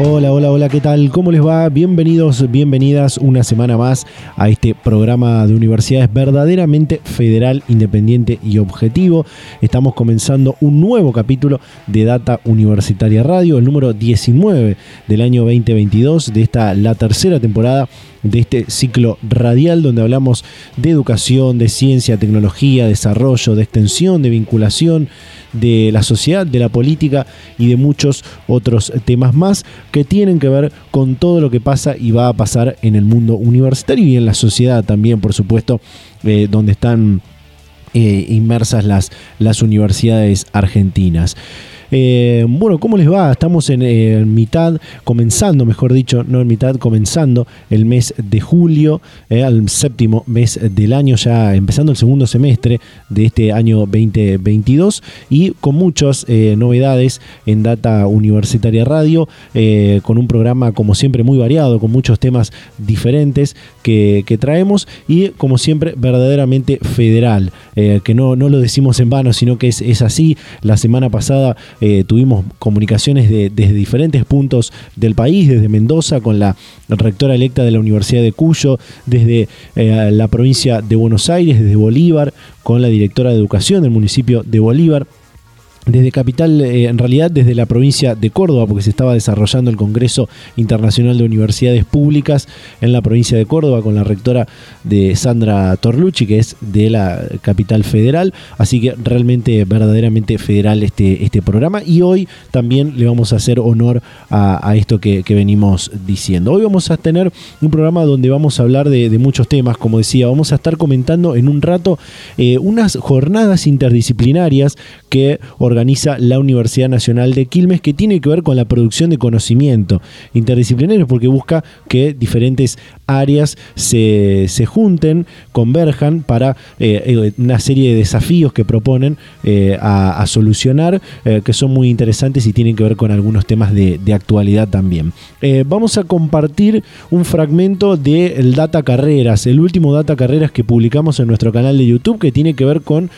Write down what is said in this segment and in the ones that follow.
Hola, hola, hola, ¿qué tal? ¿Cómo les va? Bienvenidos, bienvenidas una semana más a este programa de universidades verdaderamente federal, independiente y objetivo. Estamos comenzando un nuevo capítulo de Data Universitaria Radio, el número 19 del año 2022, de esta la tercera temporada de este ciclo radial donde hablamos de educación, de ciencia, tecnología, desarrollo, de extensión, de vinculación, de la sociedad, de la política y de muchos otros temas más que tienen que ver con todo lo que pasa y va a pasar en el mundo universitario y en la sociedad también, por supuesto, eh, donde están eh, inmersas las, las universidades argentinas. Eh, bueno, ¿cómo les va? Estamos en, mitad, comenzando, mejor dicho, no en mitad, comenzando el mes de julio, eh, al séptimo mes del año, ya empezando el segundo semestre de este año 2022 y con muchas eh, novedades en Data Universitaria Radio, con un programa como siempre muy variado, con muchos temas diferentes que, traemos y como siempre verdaderamente federal, que no, no lo decimos en vano, sino que es, es así. La semana pasada eh, tuvimos comunicaciones desde diferentes puntos del país, desde Mendoza con la rectora electa de la Universidad de Cuyo, desde eh, la provincia de Buenos Aires, desde Bolívar, con la directora de educación del municipio de Bolívar desde Capital, eh, en realidad desde la provincia de Córdoba, porque se estaba desarrollando el Congreso Internacional de Universidades Públicas en la provincia de Córdoba con la rectora de Sandra Torlucci, que es de la capital federal. Así que realmente, verdaderamente federal este, este programa. Y hoy también le vamos a hacer honor a, esto que, venimos diciendo. Hoy vamos a tener un programa donde vamos a hablar de, muchos temas, como decía, vamos a estar comentando en un rato eh, unas jornadas interdisciplinarias que organiza la Universidad Nacional de Quilmes, que tiene que ver con la producción de conocimiento interdisciplinario, porque busca que diferentes áreas se, junten, converjan para eh, eh, una serie de desafíos que proponen eh, a, solucionar, que son muy interesantes y tienen que ver con algunos temas de, actualidad también. vamos a compartir un fragmento del Data Carreras, el último Data Carreras que publicamos en nuestro canal de YouTube, que tiene que ver con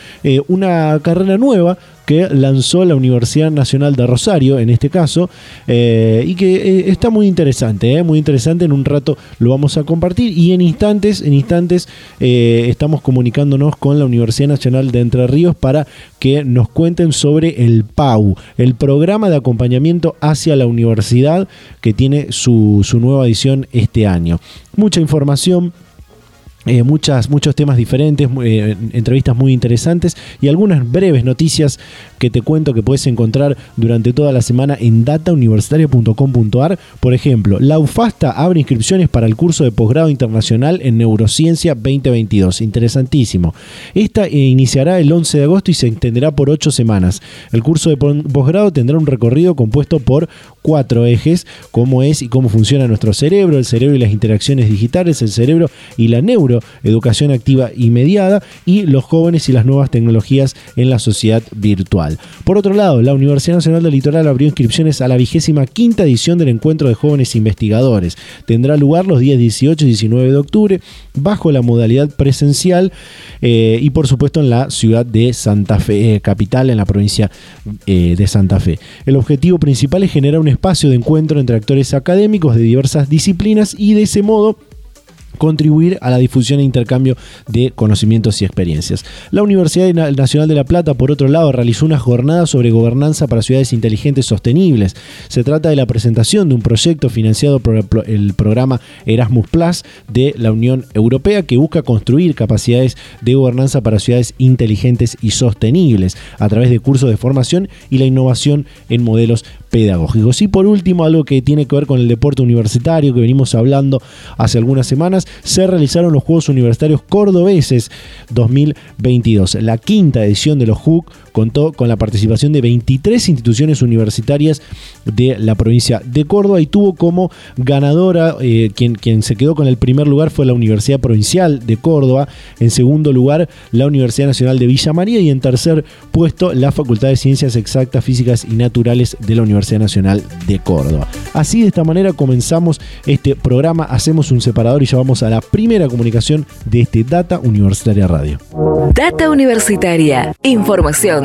una carrera nueva que lanzó la Universidad Nacional de Rosario, en este caso, eh, y que eh, está muy interesante, eh, muy interesante. En un rato lo vamos a compartir y en instantes, en instantes estamos comunicándonos con la Universidad Nacional de Entre Ríos para que nos cuenten sobre el PAU, el programa de acompañamiento hacia la universidad que tiene su, su nueva edición este año. Mucha información eh, muchas, muchos temas diferentes, eh, entrevistas muy interesantes y algunas breves noticias que te cuento que puedes encontrar durante toda la semana en datauniversitaria.com.ar. Por ejemplo, la UFASTA abre inscripciones para el curso de posgrado internacional en Neurociencia 2022. Interesantísimo. Esta eh, iniciará el 11 de agosto y se extenderá por 8 semanas. El curso de posgrado tendrá un recorrido compuesto por cuatro ejes, cómo es y cómo funciona nuestro cerebro, el cerebro y las interacciones digitales, el cerebro y la neuroeducación activa y mediada, y los jóvenes y las nuevas tecnologías en la sociedad virtual. Por otro lado, la Universidad Nacional del Litoral abrió inscripciones a la vigésima quinta edición del Encuentro de Jóvenes Investigadores. Tendrá lugar los días 18 y 19 de octubre bajo la modalidad presencial eh, y por supuesto en la ciudad de Santa Fe, eh, capital en la provincia eh, de Santa Fe. El objetivo principal es generar un espacio de encuentro entre actores académicos de diversas disciplinas y de ese modo contribuir a la difusión e intercambio de conocimientos y experiencias. La Universidad Nacional de La Plata, por otro lado, realizó una jornada sobre gobernanza para ciudades inteligentes sostenibles. Se trata de la presentación de un proyecto financiado por el programa Erasmus Plus de la Unión Europea que busca construir capacidades de gobernanza para ciudades inteligentes y sostenibles a través de cursos de formación y la innovación en modelos pedagógicos. Y por último, algo que tiene que ver con el deporte universitario que venimos hablando hace algunas semanas, se realizaron los Juegos Universitarios Cordobeses 2022, la quinta edición de los JUC contó con la participación de 23 instituciones universitarias de la provincia de Córdoba y tuvo como ganadora, eh, quien, quien se quedó con el primer lugar fue la Universidad Provincial de Córdoba, en segundo lugar la Universidad Nacional de Villa María y en tercer puesto la Facultad de Ciencias Exactas, Físicas y Naturales de la Universidad Nacional de Córdoba. Así de esta manera comenzamos este programa, hacemos un separador y ya vamos a la primera comunicación de este Data Universitaria Radio. Data Universitaria, información,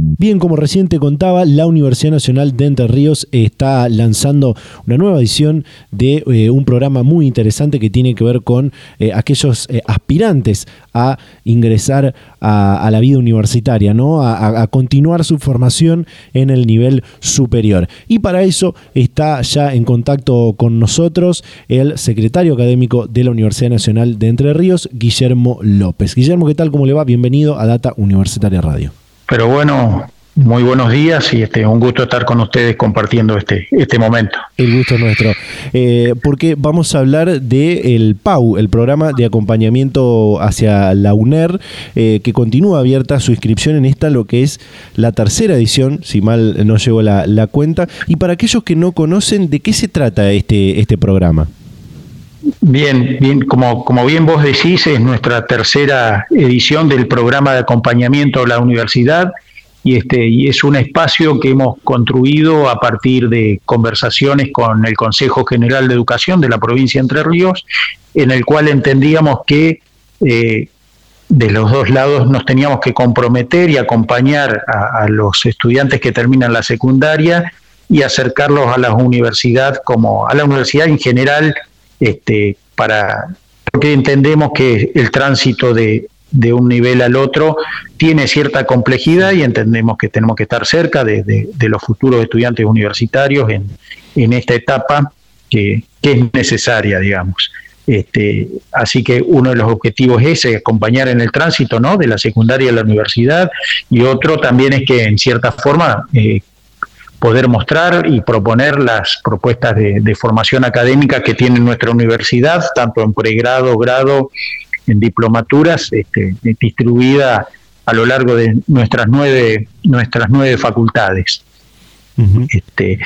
Bien, como recién te contaba, la Universidad Nacional de Entre Ríos está lanzando una nueva edición de eh, un programa muy interesante que tiene que ver con eh, aquellos eh, aspirantes a ingresar a, la vida universitaria, ¿no? A, a, continuar su formación en el nivel superior. Y para eso está ya en contacto con nosotros el secretario académico de la Universidad Nacional de Entre Ríos, Guillermo López. Guillermo, ¿qué tal? ¿Cómo le va? Bienvenido a Data Universitaria Radio. Pero bueno, muy buenos días y este, un gusto estar con ustedes compartiendo este, este momento. El gusto es nuestro. Eh, porque vamos a hablar del PAU, el programa de acompañamiento hacia la UNER, eh, que continúa abierta su inscripción en esta, lo que es la tercera edición, si mal no llevo la, la cuenta. Y para aquellos que no conocen, ¿de qué se trata este, este programa? Bien, bien, como, como bien vos decís, es nuestra tercera edición del programa de acompañamiento a la universidad y, este, y es un espacio que hemos construido a partir de conversaciones con el Consejo General de Educación de la provincia de Entre Ríos, en el cual entendíamos que eh, de los dos lados nos teníamos que comprometer y acompañar a, a los estudiantes que terminan la secundaria y acercarlos a la universidad como a la universidad en general este, para, porque entendemos que el tránsito de, de un nivel al otro tiene cierta complejidad y entendemos que tenemos que estar cerca de, de, los futuros estudiantes universitarios en, en esta etapa que, que, es necesaria, digamos. Este, así que uno de los objetivos es acompañar en el tránsito ¿no? de la secundaria a la universidad y otro también es que en cierta forma eh, poder mostrar y proponer las propuestas de, formación académica que tiene nuestra universidad, tanto en pregrado, grado, en diplomaturas, este, distribuida a lo largo de nuestras nueve, nuestras nueve facultades. este,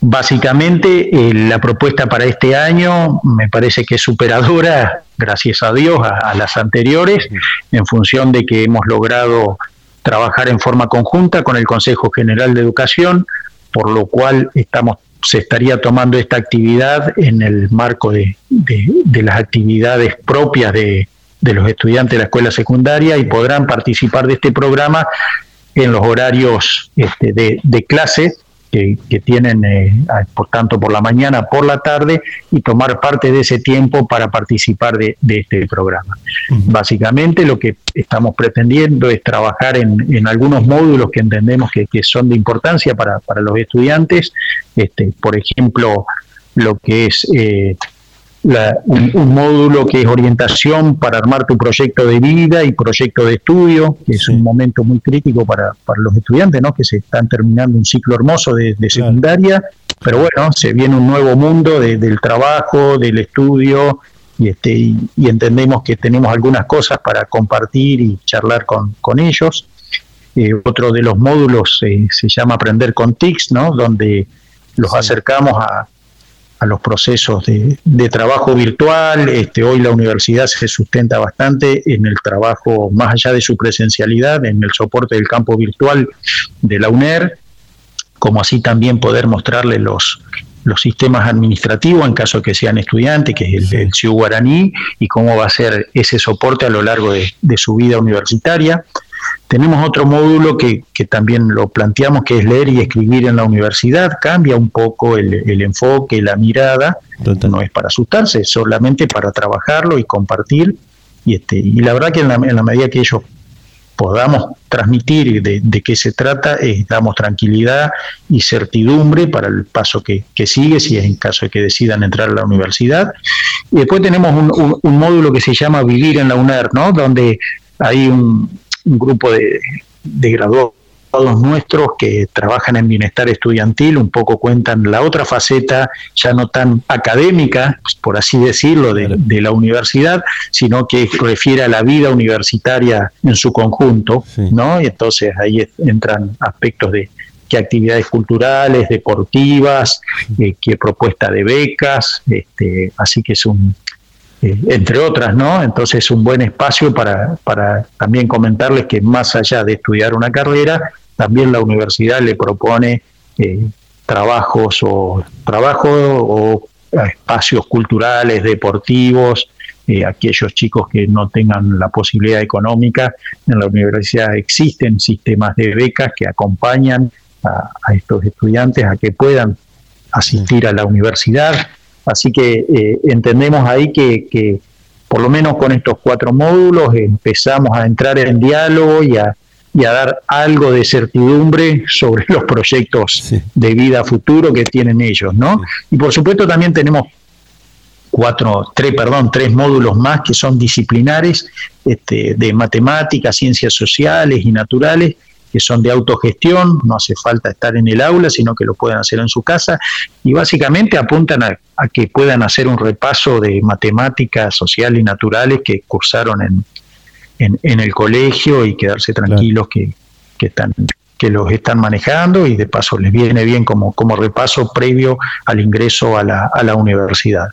básicamente, eh, la propuesta para este año me parece que es superadora, gracias a Dios, a las anteriores, en función de que hemos logrado trabajar en forma conjunta con el Consejo General de Educación, por lo cual estamos se estaría tomando esta actividad en el marco de, las actividades propias de, los estudiantes de la escuela secundaria y podrán participar de este programa en los horarios este, de, de clase que, tienen, eh, por tanto, por la mañana, por la tarde, y tomar parte de ese tiempo para participar de, este programa. Básicamente lo que estamos pretendiendo es trabajar en, algunos módulos que entendemos que, son de importancia para, los estudiantes, este, por ejemplo, lo que es... Eh, un, módulo que es orientación para armar tu proyecto de vida y proyecto de estudio, que es un momento muy crítico para, para los estudiantes, ¿no? que se están terminando un ciclo hermoso de, secundaria, pero bueno, se viene un nuevo mundo del trabajo, del estudio, y, este, y, entendemos que tenemos algunas cosas para compartir y charlar con, con ellos. Eh, otro de los módulos eh, se llama Aprender con TICS, ¿no? donde los acercamos a, a los procesos de, trabajo virtual. Este, hoy la universidad se sustenta bastante en el trabajo, más allá de su presencialidad, en el soporte del campo virtual de la UNER, como así también poder mostrarle los, sistemas administrativos en caso que sean estudiantes, que es el, el Guaraní, y cómo va a ser ese soporte a lo largo de su vida universitaria. Tenemos otro módulo que, también lo planteamos, que es leer y escribir en la universidad. Cambia un poco el, enfoque, la mirada. No es para asustarse, es solamente para trabajarlo y compartir. Y, este, y la verdad que en la, medida que ellos podamos transmitir de, de, qué se trata, damos tranquilidad y certidumbre para el paso que, sigue, si es en caso de que decidan entrar a la universidad. Y después tenemos un, un módulo que se llama Vivir en la UNER, ¿no? donde hay un, un grupo de, de graduados nuestros que trabajan en bienestar estudiantil un poco cuentan la otra faceta, ya no tan académica, por así decirlo, de, la universidad, sino que refiere a la vida universitaria en su conjunto, ¿no? Y entonces ahí entran aspectos de qué actividades culturales, deportivas, eh, qué propuesta de becas, este, así que es un, eh, entre otras, ¿no? Entonces es un buen espacio para, para también comentarles que más allá de estudiar una carrera, también la universidad le propone eh, trabajos o trabajo o espacios culturales, deportivos, eh, aquellos chicos que no tengan la posibilidad económica. En la universidad existen sistemas de becas que acompañan a, estos estudiantes a que puedan asistir a la universidad. Así que eh, entendemos ahí que, que, por lo menos con estos cuatro módulos empezamos a entrar en diálogo y a, y a dar algo de certidumbre sobre los proyectos de vida futuro que tienen ellos, ¿no? Y por supuesto también tenemos cuatro, tres, perdón, tres módulos más que son disciplinares este, de matemáticas, ciencias sociales y naturales, que son de autogestión, no hace falta estar en el aula, sino que lo pueden hacer en su casa, y básicamente apuntan a, a que puedan hacer un repaso de matemáticas sociales y naturales que cursaron en, en, el colegio y quedarse tranquilos que, que, están que los están manejando y de paso les viene bien como, como repaso previo al ingreso a la, a la universidad.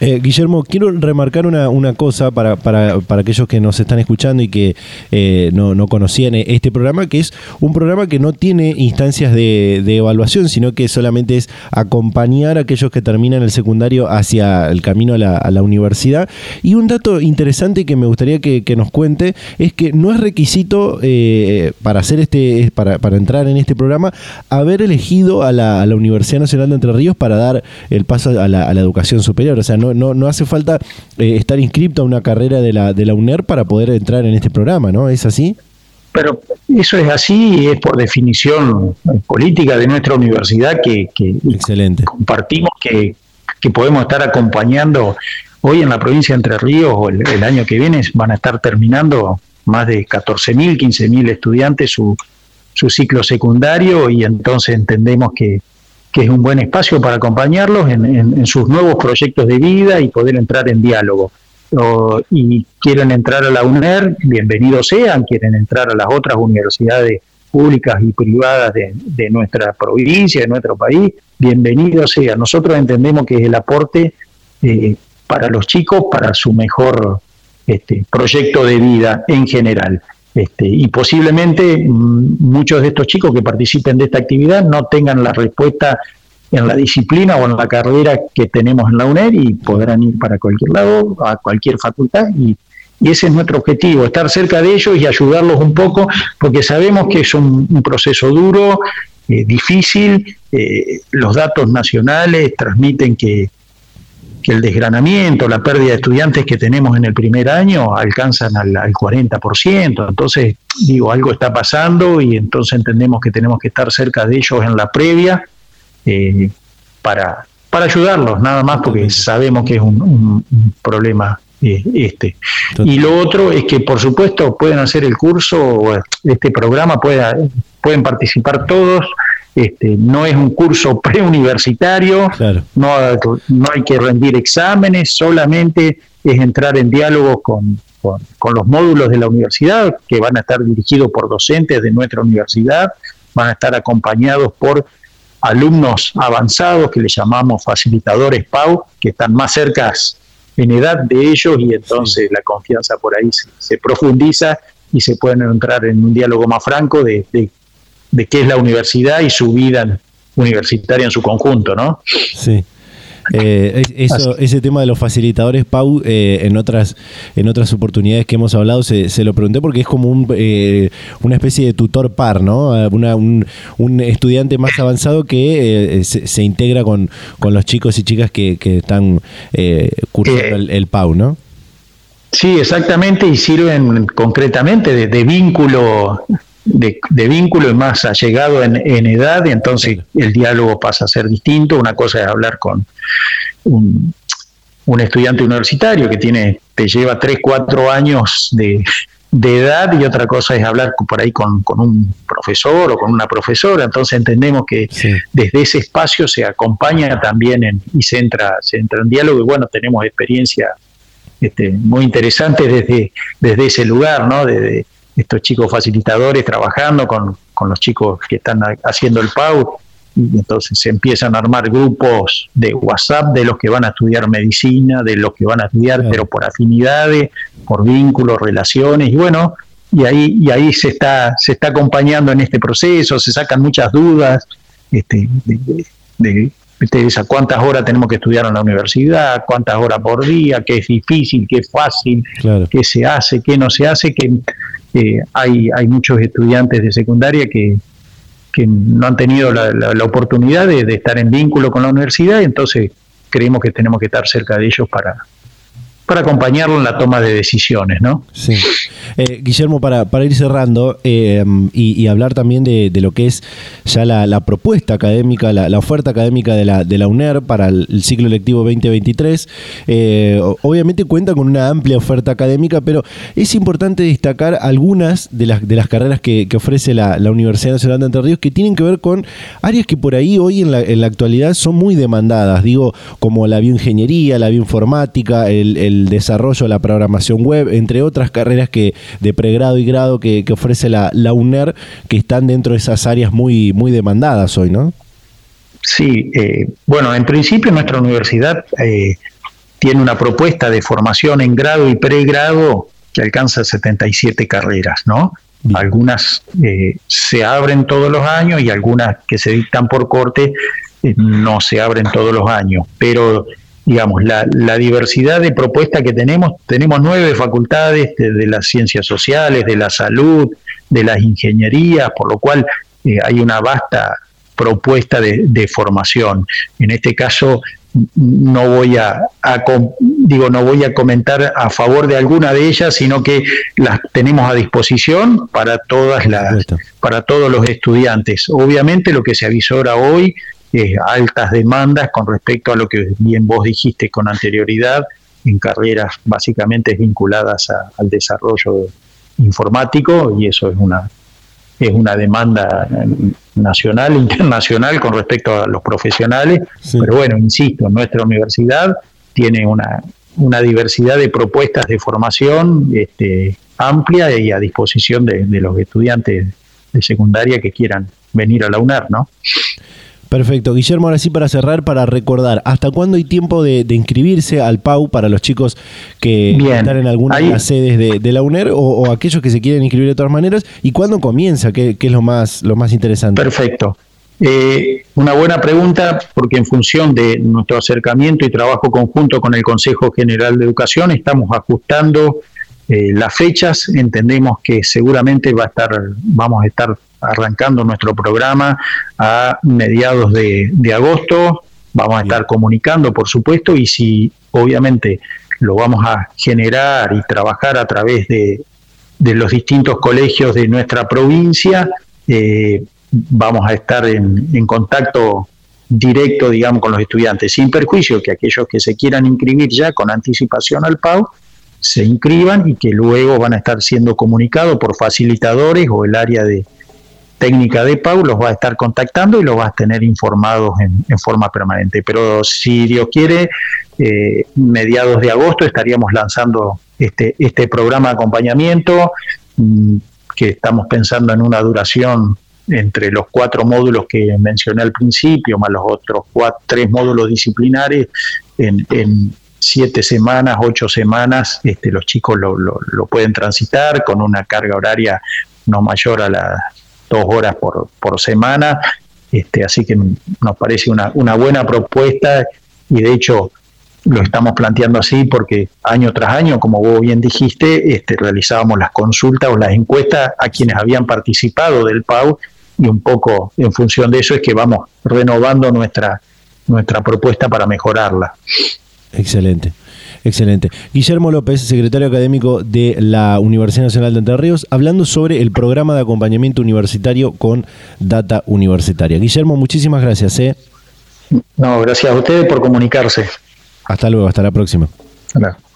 Eh, Guillermo, quiero remarcar una, cosa para, para, para, aquellos que nos están escuchando y que eh, no, no, conocían este programa, que es un programa que no tiene instancias de, evaluación, sino que solamente es acompañar a aquellos que terminan el secundario hacia el camino a la, a la universidad. Y un dato interesante que me gustaría que, nos cuente es que no es requisito eh, para hacer este, para, para, entrar en este programa, haber elegido a la, a la Universidad Nacional de Entre Ríos para dar el paso a la, a la educación superior. O sea, no, no, no, hace falta eh, estar inscripto a una carrera de la, de la UNER para poder entrar en este programa, ¿no? ¿Es así? Pero eso es así y es por definición política de nuestra universidad que, Excelente. compartimos que, podemos estar acompañando. Hoy en la provincia de Entre Ríos, o el, año que viene, van a estar terminando más de 14.000, 15.000 estudiantes su, su ciclo secundario y entonces entendemos que, que es un buen espacio para acompañarlos en, sus nuevos proyectos de vida y poder entrar en diálogo. y quieren entrar a la UNER, bienvenidos sean, quieren entrar a las otras universidades públicas y privadas de, nuestra provincia, de nuestro país, bienvenidos sean. Nosotros entendemos que es el aporte eh, para los chicos, para su mejor este, proyecto de vida en general. Este, y posiblemente mm, muchos de estos chicos que participen de esta actividad no tengan la respuesta en la disciplina o en la carrera que tenemos en la UNED y podrán ir para cualquier lado, a cualquier facultad y, ese es nuestro objetivo, estar cerca de ellos y ayudarlos un poco, porque sabemos que es un, proceso duro, eh, difícil, eh, los datos nacionales transmiten que, que el desgranamiento, la pérdida de estudiantes que tenemos en el primer año alcanzan al, 40%. Entonces, digo, algo está pasando y entonces entendemos que tenemos que estar cerca de ellos en la previa eh, para, para ayudarlos, nada más porque sabemos que es un, problema eh, este. Y lo otro es que, por supuesto, pueden hacer el curso, este programa, pueden participar todos este, no es un curso preuniversitario, no, no hay que rendir exámenes, solamente es entrar en diálogo con, con, los módulos de la universidad, que van a estar dirigidos por docentes de nuestra universidad, van a estar acompañados por alumnos avanzados que le llamamos facilitadores PAU, que están más cerca en edad de ellos y entonces la confianza por ahí se, profundiza y se pueden entrar en un diálogo más franco de, de de qué es la universidad y su vida universitaria en su conjunto, ¿no? Sí. Eh, eso, ese tema de los facilitadores, Pau, eh, en otras en otras oportunidades que hemos hablado, se, lo pregunté porque es como un, eh, una especie de tutor par, ¿no? un, un, estudiante más avanzado que se, integra con, con, los chicos y chicas que, que están cursando el, el, Pau, ¿no? Sí, exactamente, y sirven concretamente de, de vínculo de, vínculo y más allegado en, en edad, y entonces el diálogo pasa a ser distinto. Una cosa es hablar con un, un estudiante universitario que tiene te lleva 3, 4 años de, de edad y otra cosa es hablar por ahí con, un profesor o con una profesora. Entonces entendemos que desde ese espacio se acompaña también en, y se entra, se entra en diálogo y bueno, tenemos experiencia este, muy interesante desde, desde ese lugar, ¿no? Desde estos chicos facilitadores trabajando con, con los chicos que están haciendo el PAU y entonces se empiezan a armar grupos de WhatsApp de los que van a estudiar medicina, de los que van a estudiar, pero por afinidades, por vínculos, relaciones, y bueno, y ahí, y ahí se está, se está acompañando en este proceso, se sacan muchas dudas este, de, de, cuántas horas tenemos que estudiar en la universidad, cuántas horas por día, qué es difícil, qué es fácil, qué se hace, qué no se hace, que eh, hay, hay muchos estudiantes de secundaria que, que no han tenido la, la, oportunidad de, de, estar en vínculo con la universidad, entonces creemos que tenemos que estar cerca de ellos para, para acompañarlo en la toma de decisiones, ¿no? Sí. Eh, Guillermo, para, para, ir cerrando eh, y, hablar también de, lo que es ya la, propuesta académica, la, oferta académica de la, de la UNER para el, ciclo lectivo 2023, eh, obviamente cuenta con una amplia oferta académica, pero es importante destacar algunas de las, de las carreras que, ofrece la, Universidad Nacional de Entre Ríos que tienen que ver con áreas que por ahí hoy en la, en la actualidad son muy demandadas, digo, como la bioingeniería, la bioinformática, el desarrollo de la programación web, entre otras carreras que de pregrado y grado que, ofrece la, la, UNER, que están dentro de esas áreas muy, muy demandadas hoy, ¿no? Sí, eh, bueno, en principio nuestra universidad eh, tiene una propuesta de formación en grado y pregrado que alcanza 77 carreras, ¿no? Algunas eh, se abren todos los años y algunas que se dictan por corte no se abren todos los años, pero digamos, la, diversidad de propuestas que tenemos, tenemos nueve facultades de, las ciencias sociales, de la salud, de las ingenierías, por lo cual eh, hay una vasta propuesta de, formación. En este caso, no voy a, digo no voy a comentar a favor de alguna de ellas sino que las tenemos a disposición para todas las para todos los estudiantes obviamente lo que se avisora hoy eh, altas demandas con respecto a lo que bien vos dijiste con anterioridad en carreras básicamente vinculadas al desarrollo informático y eso es una es una demanda nacional, internacional con respecto a los profesionales, pero bueno, insisto, nuestra universidad tiene una, una diversidad de propuestas de formación este, amplia y a disposición de, de los estudiantes de secundaria que quieran venir a la UNER, ¿no? Perfecto. Guillermo, ahora sí para cerrar, para recordar, ¿hasta cuándo hay tiempo de, inscribirse al PAU para los chicos que están en alguna de las sedes de, la UNER o, aquellos que se quieren inscribir de todas maneras? ¿Y cuándo comienza? ¿Qué, es lo más, lo más interesante? Perfecto. Eh, una buena pregunta porque en función de nuestro acercamiento y trabajo conjunto con el Consejo General de Educación estamos ajustando eh, las fechas. Entendemos que seguramente va a estar, vamos a estar arrancando nuestro programa a mediados de, agosto. Vamos a estar comunicando, por supuesto, y si obviamente lo vamos a generar y trabajar a través de, los distintos colegios de nuestra provincia, eh, vamos a estar en, en, contacto directo, digamos, con los estudiantes, sin perjuicio que aquellos que se quieran inscribir ya con anticipación al PAU se inscriban y que luego van a estar siendo comunicados por facilitadores o el área de, técnica de Pau los va a estar contactando y los va a tener informados en, forma permanente. Pero si Dios quiere, eh, mediados de agosto estaríamos lanzando este, este programa de acompañamiento mm, que estamos pensando en una duración entre los cuatro módulos que mencioné al principio, más los otros cuatro, tres módulos disciplinares, en, siete semanas, ocho semanas, este, los chicos lo, lo, pueden transitar con una carga horaria no mayor a la dos horas por, por semana, este, así que nos parece una, una buena propuesta y de hecho lo estamos planteando así porque año tras año, como vos bien dijiste, este, realizábamos las consultas o las encuestas a quienes habían participado del PAU y un poco en función de eso es que vamos renovando nuestra, nuestra propuesta para mejorarla. Excelente. Excelente. Guillermo López, secretario académico de la Universidad Nacional de Entre Ríos, hablando sobre el programa de acompañamiento universitario con Data Universitaria. Guillermo, muchísimas gracias. ¿eh? No, gracias a ustedes por comunicarse. Hasta luego, hasta la próxima.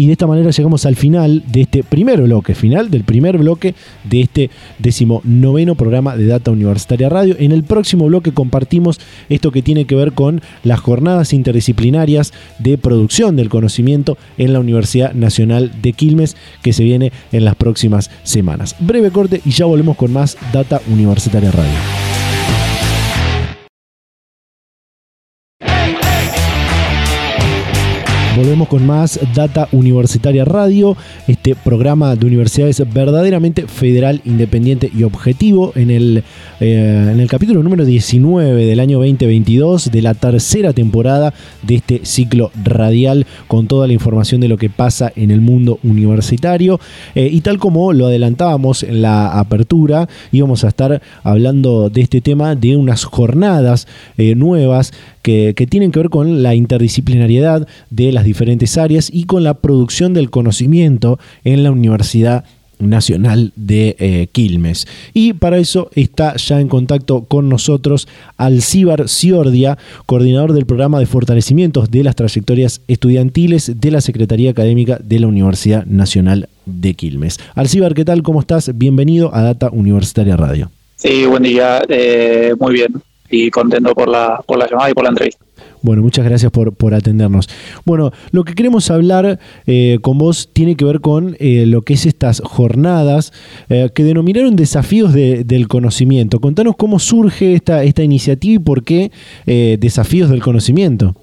Y de esta manera llegamos al final de este primer bloque, final del primer bloque de este decimonoveno programa de Data Universitaria Radio. En el próximo bloque compartimos esto que tiene que ver con las jornadas interdisciplinarias de producción del conocimiento en la Universidad Nacional de Quilmes que se viene en las próximas semanas. Breve corte y ya volvemos con más Data Universitaria Radio. Volvemos con más Data Universitaria Radio, este programa de universidades verdaderamente federal, independiente y objetivo en el, eh, en el capítulo número 19 del año 2022 de la tercera temporada de este ciclo radial con toda la información de lo que pasa en el mundo universitario. Eh, y tal como lo adelantábamos en la apertura, íbamos a estar hablando de este tema de unas jornadas eh, nuevas que, tienen que ver con la interdisciplinariedad de las diferentes áreas y con la producción del conocimiento en la Universidad Nacional de eh, Quilmes. Y para eso está ya en contacto con nosotros Alcíbar Ciordia, coordinador del programa de fortalecimiento de las trayectorias estudiantiles de la Secretaría Académica de la Universidad Nacional de Quilmes. Alcíbar, ¿qué tal? ¿Cómo estás? Bienvenido a Data Universitaria Radio. Sí, buen día. Eh, muy bien y contento por la, por la llamada y por la entrevista. Bueno, muchas gracias por, por atendernos. Bueno, lo que queremos hablar eh, con vos tiene que ver con eh, lo que es estas jornadas eh, que denominaron desafíos del conocimiento. Contanos cómo surge esta, esta iniciativa y por qué desafíos del conocimiento.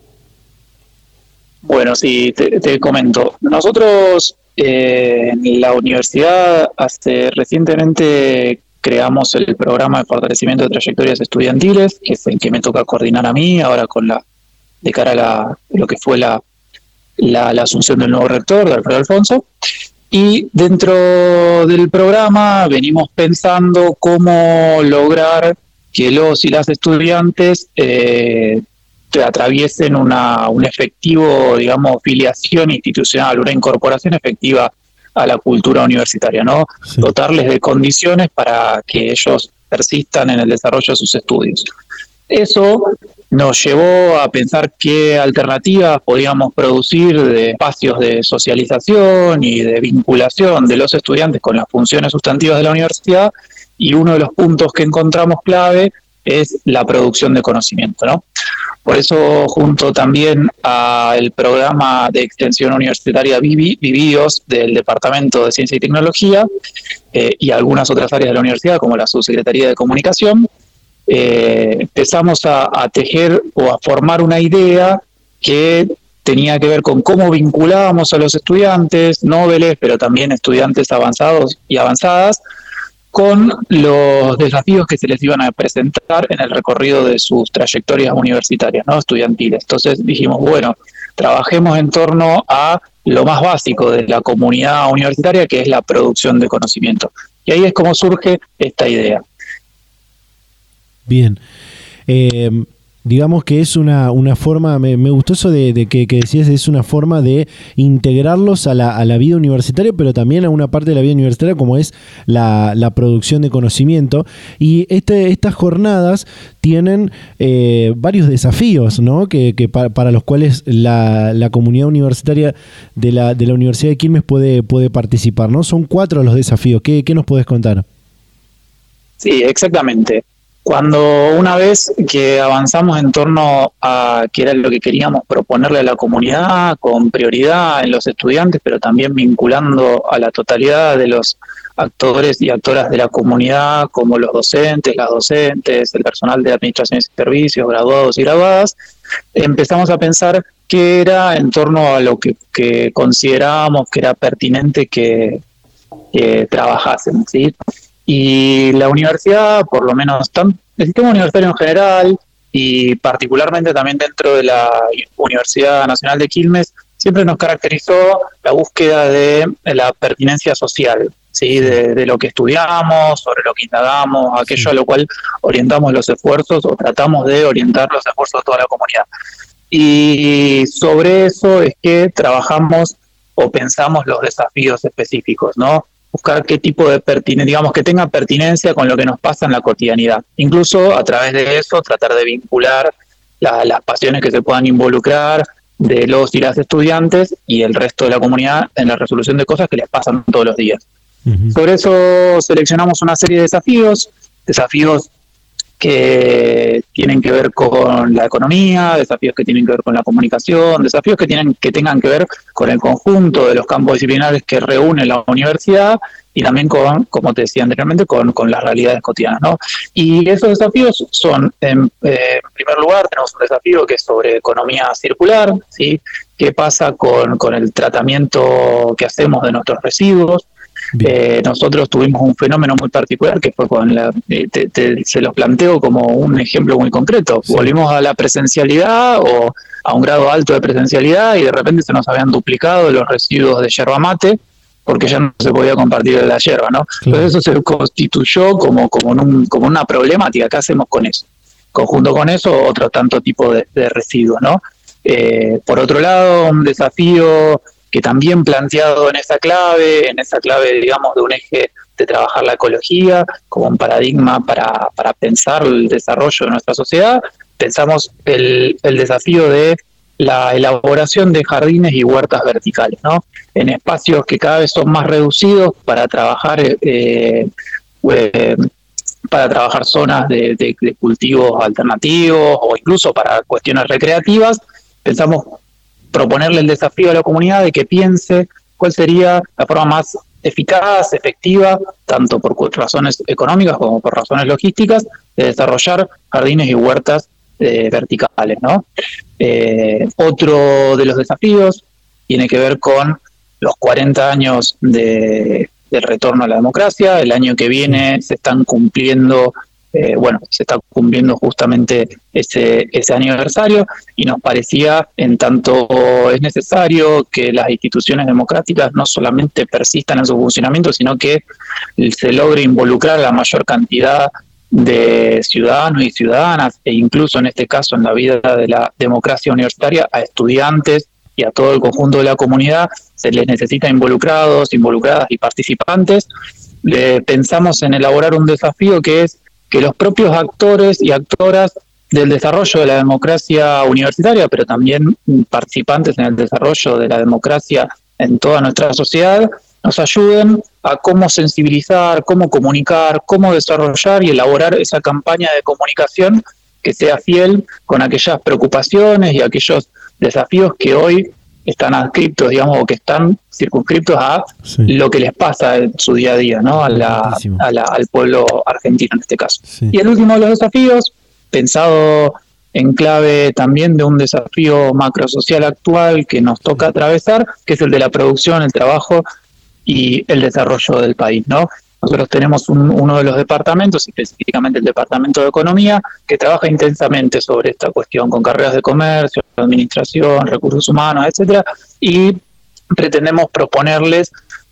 Bueno, sí, te, te comento. Nosotros en la universidad hace recientemente creamos el programa de fortalecimiento de trayectorias estudiantiles, que es el que me toca coordinar a mí, ahora con la de cara a lo que fue la, la, asunción del nuevo rector, de Alfredo Alfonso. Y dentro del programa venimos pensando cómo lograr que los y las estudiantes eh, atraviesen una, un efectivo, digamos, filiación institucional, una incorporación efectiva a la cultura universitaria, ¿no? Dotarles de condiciones para que ellos persistan en el desarrollo de sus estudios. Eso nos llevó a pensar qué alternativas podíamos producir de espacios de socialización y de vinculación de los estudiantes con las funciones sustantivas de la universidad y uno de los puntos que encontramos clave es la producción de conocimiento. ¿no? Por eso, junto también al programa de extensión universitaria Vividos del Departamento de Ciencia y Tecnología eh, y algunas otras áreas de la universidad, como la Subsecretaría de Comunicación, eh, empezamos a, tejer o a formar una idea que tenía que ver con cómo vinculábamos a los estudiantes, noveles, pero también estudiantes avanzados y avanzadas, con los desafíos que se les iban a presentar en el recorrido de sus trayectorias universitarias, ¿no? estudiantiles. Entonces dijimos, bueno, trabajemos en torno a lo más básico de la comunidad universitaria, que es la producción de conocimiento. Y ahí es como surge esta idea. Bien. Eh, digamos que es una, una forma, me, gustó eso de, que, decías, es una forma de integrarlos a la, a la, vida universitaria, pero también a una parte de la vida universitaria como es la, producción de conocimiento. Y este, estas jornadas tienen eh, varios desafíos, ¿no? Que, para, los cuales la, la, comunidad universitaria de la, de la Universidad de Quilmes puede, puede participar, ¿no? Son cuatro los desafíos. ¿Qué, qué nos puedes contar? Sí, exactamente. Cuando una vez que avanzamos en torno a qué era lo que queríamos proponerle a la comunidad, con prioridad en los estudiantes, pero también vinculando a la totalidad de los actores y actoras de la comunidad, como los docentes, las docentes, el personal de administración y servicios, graduados y graduadas, empezamos a pensar qué era en torno a lo que, considerábamos que era pertinente que, que trabajasen. ¿sí? Y la universidad, por lo menos tan, el sistema universitario en general y particularmente también dentro de la Universidad Nacional de Quilmes, siempre nos caracterizó la búsqueda de la pertinencia social. ¿sí? De, lo que estudiamos, sobre lo que indagamos, aquello a lo cual orientamos los esfuerzos o tratamos de orientar los esfuerzos de toda la comunidad. Y sobre eso es que trabajamos o pensamos los desafíos específicos, ¿no? Buscar qué tipo de pertinencia, digamos, que tenga pertinencia con lo que nos pasa en la cotidianidad. Incluso a través de eso tratar de vincular las pasiones que se puedan involucrar de los y las estudiantes y el resto de la comunidad en la resolución de cosas que les pasan todos los días. Por eso seleccionamos una serie de desafíos, desafíos que tienen que ver con la economía, desafíos que tienen que ver con la comunicación, desafíos que tienen que tengan que ver con el conjunto de los campos disciplinares que reúne la universidad y también con, como te decía anteriormente, con, las realidades cotidianas. Y esos desafíos son, en, eh, primer lugar, tenemos un desafío que es sobre economía circular, ¿sí? ¿Qué pasa con el tratamiento que hacemos de nuestros residuos? Eh, nosotros tuvimos un fenómeno muy particular que fue con la, eh, se los planteo como un ejemplo muy concreto. Volvimos a la presencialidad o a un grado alto de presencialidad y de repente se nos habían duplicado los residuos de yerba mate porque ya no se podía compartir la yerba, ¿no? Entonces eso se constituyó como, como, un, como una problemática. ¿Qué hacemos con eso? Conjunto con eso, otro tanto tipo de, residuos, ¿no? Eh, por otro lado, un desafío que también planteado en esa clave, en esa clave, digamos, de un eje de trabajar la ecología como un paradigma para, para pensar el desarrollo de nuestra sociedad, pensamos el, el desafío de la elaboración de jardines y huertas verticales, ¿no? En espacios que cada vez son más reducidos para trabajar eh, eh, para trabajar zonas de, de, cultivos alternativos o incluso para cuestiones recreativas, pensamos proponerle el desafío a la comunidad de que piense cuál sería la forma más eficaz, efectiva, tanto por razones económicas como por razones logísticas, de desarrollar jardines y huertas eh, verticales. ¿no? Eh, otro de los desafíos tiene que ver con los 40 años de, del retorno a la democracia. El año que viene se están cumpliendo eh, bueno, se está cumpliendo justamente ese, ese aniversario y nos parecía, en tanto es necesario que las instituciones democráticas no solamente persistan en su funcionamiento, sino que se logre involucrar a la mayor cantidad de ciudadanos y ciudadanas, e incluso en este caso en la vida de la democracia universitaria, a estudiantes y a todo el conjunto de la comunidad, se les necesita involucrados, involucradas y participantes. pensamos en elaborar un desafío que es que los propios actores y actoras del desarrollo de la democracia universitaria, pero también participantes en el desarrollo de la democracia en toda nuestra sociedad, nos ayuden a cómo sensibilizar, cómo comunicar, cómo desarrollar y elaborar esa campaña de comunicación que sea fiel con aquellas preocupaciones y aquellos desafíos que hoy están adscriptos, digamos, o que están circunscriptos a lo que les pasa en su día a día, ¿no? A la, al pueblo argentino en este caso. Y el último de los desafíos, pensado en clave también de un desafío macrosocial actual que nos toca atravesar, que es el de la producción, el trabajo y el desarrollo del país, ¿no? Nosotros tenemos uno de los departamentos, específicamente el Departamento de Economía, que trabaja intensamente sobre esta cuestión con carreras de comercio, administración, recursos humanos, etcétera, y pretendemos proponerles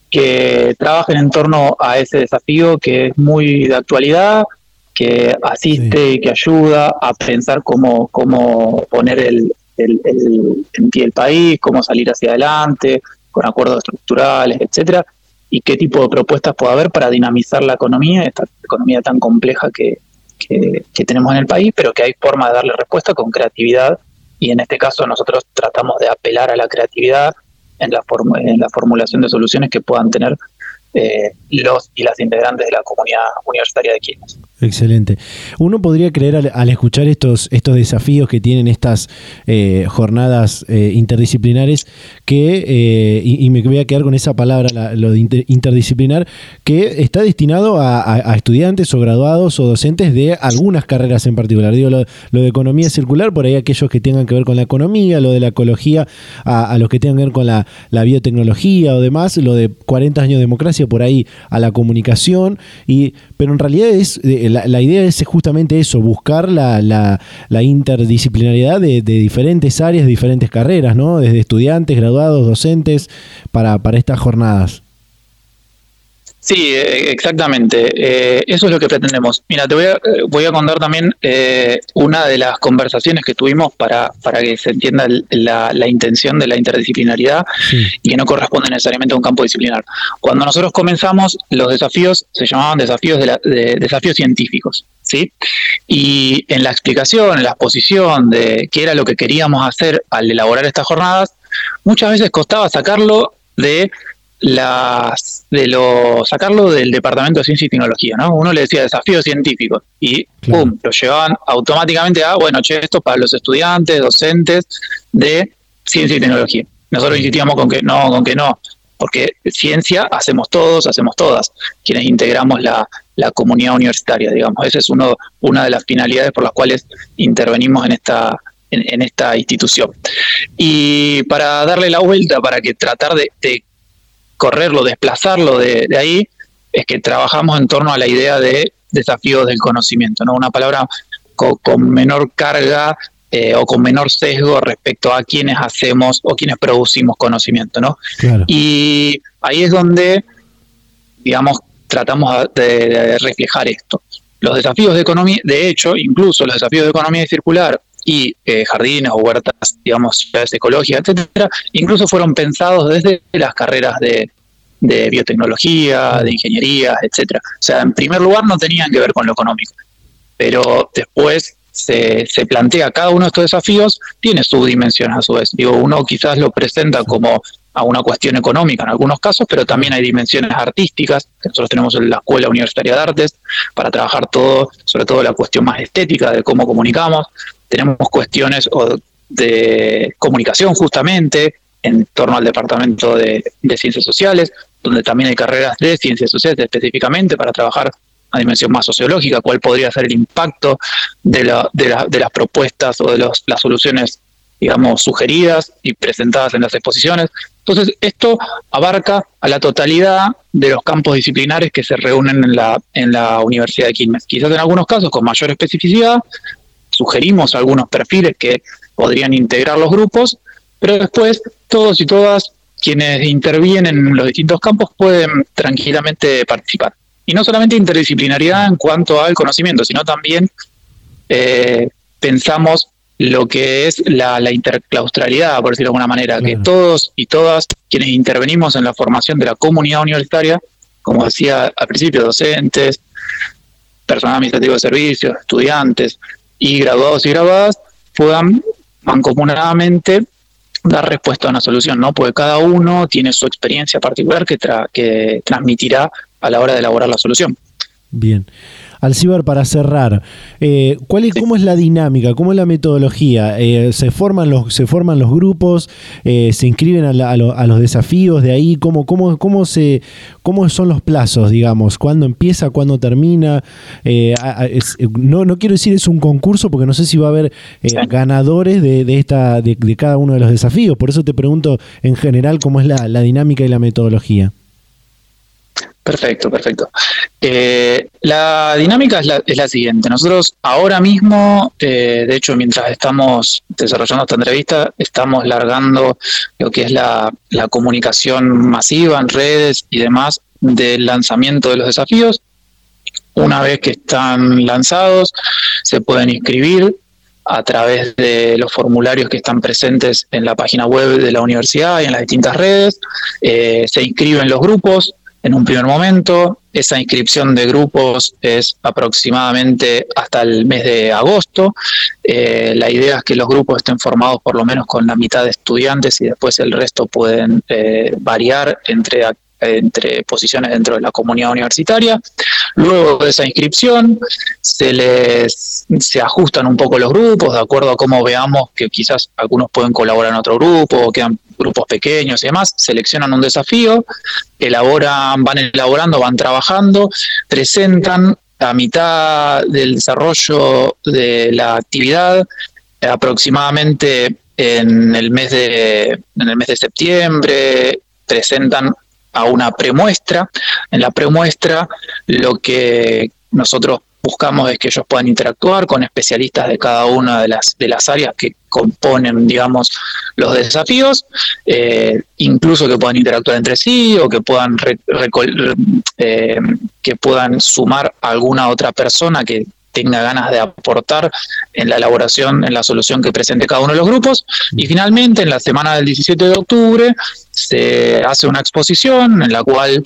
que trabajen en torno a ese desafío que es muy de actualidad, que asiste y que ayuda a pensar cómo, cómo poner el, el, el, en pie el país, cómo salir hacia adelante, con acuerdos estructurales, etcétera, y qué tipo de propuestas puede haber para dinamizar la economía, esta economía tan compleja que, que, tenemos en el país, pero que hay forma de darle respuesta con creatividad y en este caso nosotros tratamos de apelar a la creatividad en la, en la formulación de soluciones que puedan tener eh, los y las integrantes de la comunidad universitaria de Quilmes. Excelente. Uno podría creer al, escuchar estos, estos desafíos que tienen estas eh, jornadas eh, interdisciplinares que, eh, y, me voy a quedar con esa palabra, lo de interdisciplinar, que está destinado a, estudiantes o graduados o docentes de algunas carreras en particular. Digo, lo, de economía circular, por ahí aquellos que tengan que ver con la economía, lo de la ecología, a, los que tengan que ver con la, biotecnología o demás, lo de 40 años de democracia, por ahí a la comunicación, y, pero en realidad es la, idea es justamente eso, buscar la, la, interdisciplinariedad de, diferentes áreas, de diferentes carreras, ¿no? Desde estudiantes, graduados, docentes, para, para estas jornadas. Sí, eh, exactamente. Eh, eso es lo que pretendemos. Mira, te voy a, eh, voy a contar también una de las conversaciones que tuvimos para, para que se entienda la, intención de la interdisciplinaridad y que no corresponde necesariamente a un campo disciplinar. Cuando nosotros comenzamos, los desafíos se llamaban desafíos, de, desafíos científicos. ¿sí? Y en la explicación, en la exposición de qué era lo que queríamos hacer al elaborar estas jornadas, muchas veces costaba sacarlo de las de lo sacarlo del departamento de ciencia y tecnología, ¿no? Uno le decía desafíos científicos y pum, lo llevaban automáticamente a, bueno, che, esto para los estudiantes, docentes de ciencia y tecnología. Nosotros insistíamos con que no, con que no, porque ciencia hacemos todos, hacemos todas, quienes integramos la, la comunidad universitaria, digamos. Esa es uno, una de las finalidades por las cuales intervenimos en esta en, esta institución. Y para darle la vuelta, para que tratar de correrlo, desplazarlo de, ahí, es que trabajamos en torno a la idea de desafíos del conocimiento, ¿no? Una palabra con, menor carga eh, o con menor sesgo respecto a quienes hacemos o quienes producimos conocimiento, ¿no? Y ahí es donde, digamos, tratamos de, reflejar esto. Los desafíos de economía, de hecho, incluso los desafíos de economía circular y eh, jardines o huertas, digamos, ciudades ecológicas, etcétera, incluso fueron pensados desde las carreras de, biotecnología, de ingeniería, etcétera. O sea, en primer lugar no tenían que ver con lo económico, pero después se, plantea cada uno de estos desafíos, tiene subdimensiones a su vez. Digo, uno quizás lo presenta como a una cuestión económica en algunos casos, pero también hay dimensiones artísticas, nosotros tenemos en la Escuela Universitaria de Artes, para trabajar todo, sobre todo la cuestión más estética de cómo comunicamos, tenemos cuestiones de comunicación justamente en torno al Departamento de, Ciencias Sociales, donde también hay carreras de Ciencias Sociales específicamente para trabajar a dimensión más sociológica, cuál podría ser el impacto de, las propuestas o de las soluciones, digamos, sugeridas y presentadas en las exposiciones. Entonces, esto abarca a la totalidad de los campos disciplinares que se reúnen en la, en la Universidad de Quilmes. Quizás en algunos casos con mayor especificidad, sugerimos algunos perfiles que podrían integrar los grupos, pero después todos y todas quienes intervienen en los distintos campos pueden tranquilamente participar. Y no solamente interdisciplinariedad en cuanto al conocimiento, sino también eh, pensamos lo que es la, interclaustralidad, por decirlo de alguna manera, que todos y todas quienes intervenimos en la formación de la comunidad universitaria, como decía al principio, docentes, personal administrativo de servicios, estudiantes, y graduados y graduadas puedan mancomunadamente dar respuesta a una solución, ¿no? Porque cada uno tiene su experiencia particular que, que transmitirá a la hora de elaborar la solución. Bien. Alcibar, para cerrar, eh, ¿cuál es, ¿cómo es la dinámica? ¿Cómo es la metodología? Eh, ¿se, forman los, ¿Se forman los grupos? Eh, ¿Se inscriben a, los desafíos de ahí? ¿Cómo, cómo, cómo, se, ¿Cómo son los plazos, digamos? ¿Cuándo empieza? ¿Cuándo termina? no, no quiero decir es un concurso porque no sé si va a haber ganadores de, esta, de, cada uno de los desafíos. Por eso te pregunto en general cómo es la dinámica y la metodología. Perfecto, perfecto. Eh, la dinámica es la, siguiente. Nosotros ahora mismo, eh, de hecho, mientras estamos desarrollando esta entrevista, estamos largando lo que es la, la comunicación masiva en redes y demás del lanzamiento de los desafíos. Una vez que están lanzados, se pueden inscribir a través de los formularios que están presentes en la página web de la universidad y en las distintas redes. Eh, se inscriben los grupos, en un primer momento. Esa inscripción de grupos es aproximadamente hasta el mes de agosto. Eh, la idea es que los grupos estén formados por lo menos con la mitad de estudiantes y después el resto pueden eh, variar entre entre posiciones dentro de la comunidad universitaria. Luego de esa inscripción se les se ajustan un poco los grupos de acuerdo a cómo veamos que quizás algunos pueden colaborar en otro grupo o quedan grupos pequeños y demás, seleccionan un desafío, elaboran, van elaborando, van trabajando, presentan a mitad del desarrollo de la actividad, aproximadamente en el mes de, en el mes de septiembre, presentan a una premuestra. En la premuestra lo que nosotros buscamos es que ellos puedan interactuar con especialistas de cada una de las, de las áreas que componen, digamos, los desafíos, eh, incluso que puedan interactuar entre sí o que puedan, eh, que puedan sumar a alguna otra persona que tenga ganas de aportar en la elaboración, en la solución que presente cada uno de los grupos. Y finalmente, en la semana del 17 de octubre, se hace una exposición en la cual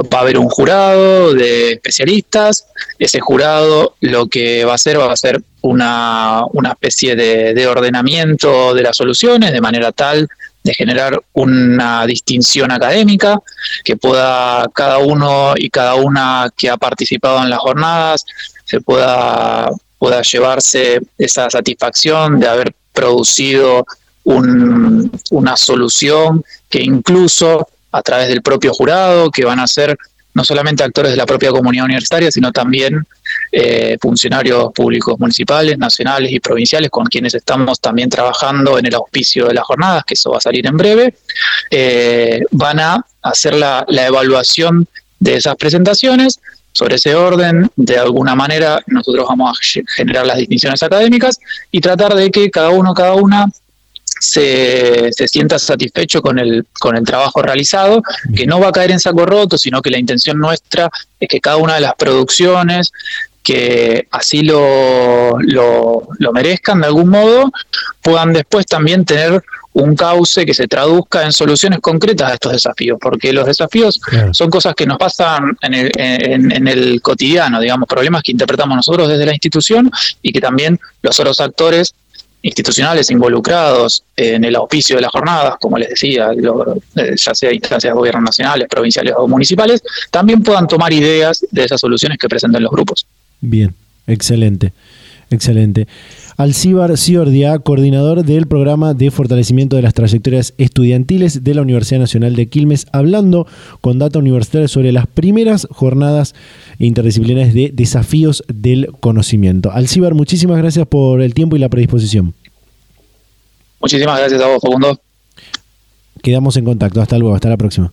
va a haber un jurado de especialistas. Ese jurado lo que va a hacer va a ser una, especie de, de, ordenamiento de las soluciones de manera tal de generar una distinción académica que pueda cada uno y cada una que ha participado en las jornadas se pueda, pueda llevarse esa satisfacción de haber producido una solución que incluso a través del propio jurado, que van a ser no solamente actores de la propia comunidad universitaria, sino también eh, funcionarios públicos municipales, nacionales y provinciales, con quienes estamos también trabajando en el auspicio de las jornadas, que eso va a salir en breve, eh, van a hacer la, la evaluación de esas presentaciones. Sobre ese orden, de alguna manera, nosotros vamos a generar las distinciones académicas y tratar de que cada uno, cada una se, sienta satisfecho con el, con el trabajo realizado, que no va a caer en saco roto, sino que la intención nuestra es que cada una de las producciones que así lo, lo, merezcan de algún modo, puedan después también tener un cauce que se traduzca en soluciones concretas a estos desafíos, porque los desafíos son cosas que nos pasan en el, en el, cotidiano, digamos, problemas que interpretamos nosotros desde la institución y que también los otros actores institucionales involucrados en el auspicio de las jornadas, como les decía, eh, ya sea instancias de gobierno nacionales, provinciales o municipales, también puedan tomar ideas de esas soluciones que presenten los grupos. Bien, excelente, excelente. Alcíbar Ciordia, coordinador del programa de fortalecimiento de las trayectorias estudiantiles de la Universidad Nacional de Quilmes, hablando con Data Universitaria sobre las primeras jornadas interdisciplinarias de desafíos del conocimiento. Alcíbar, muchísimas gracias por el tiempo y la predisposición. Muchísimas gracias a vos, Facundo. Quedamos en contacto. Hasta luego. Hasta la próxima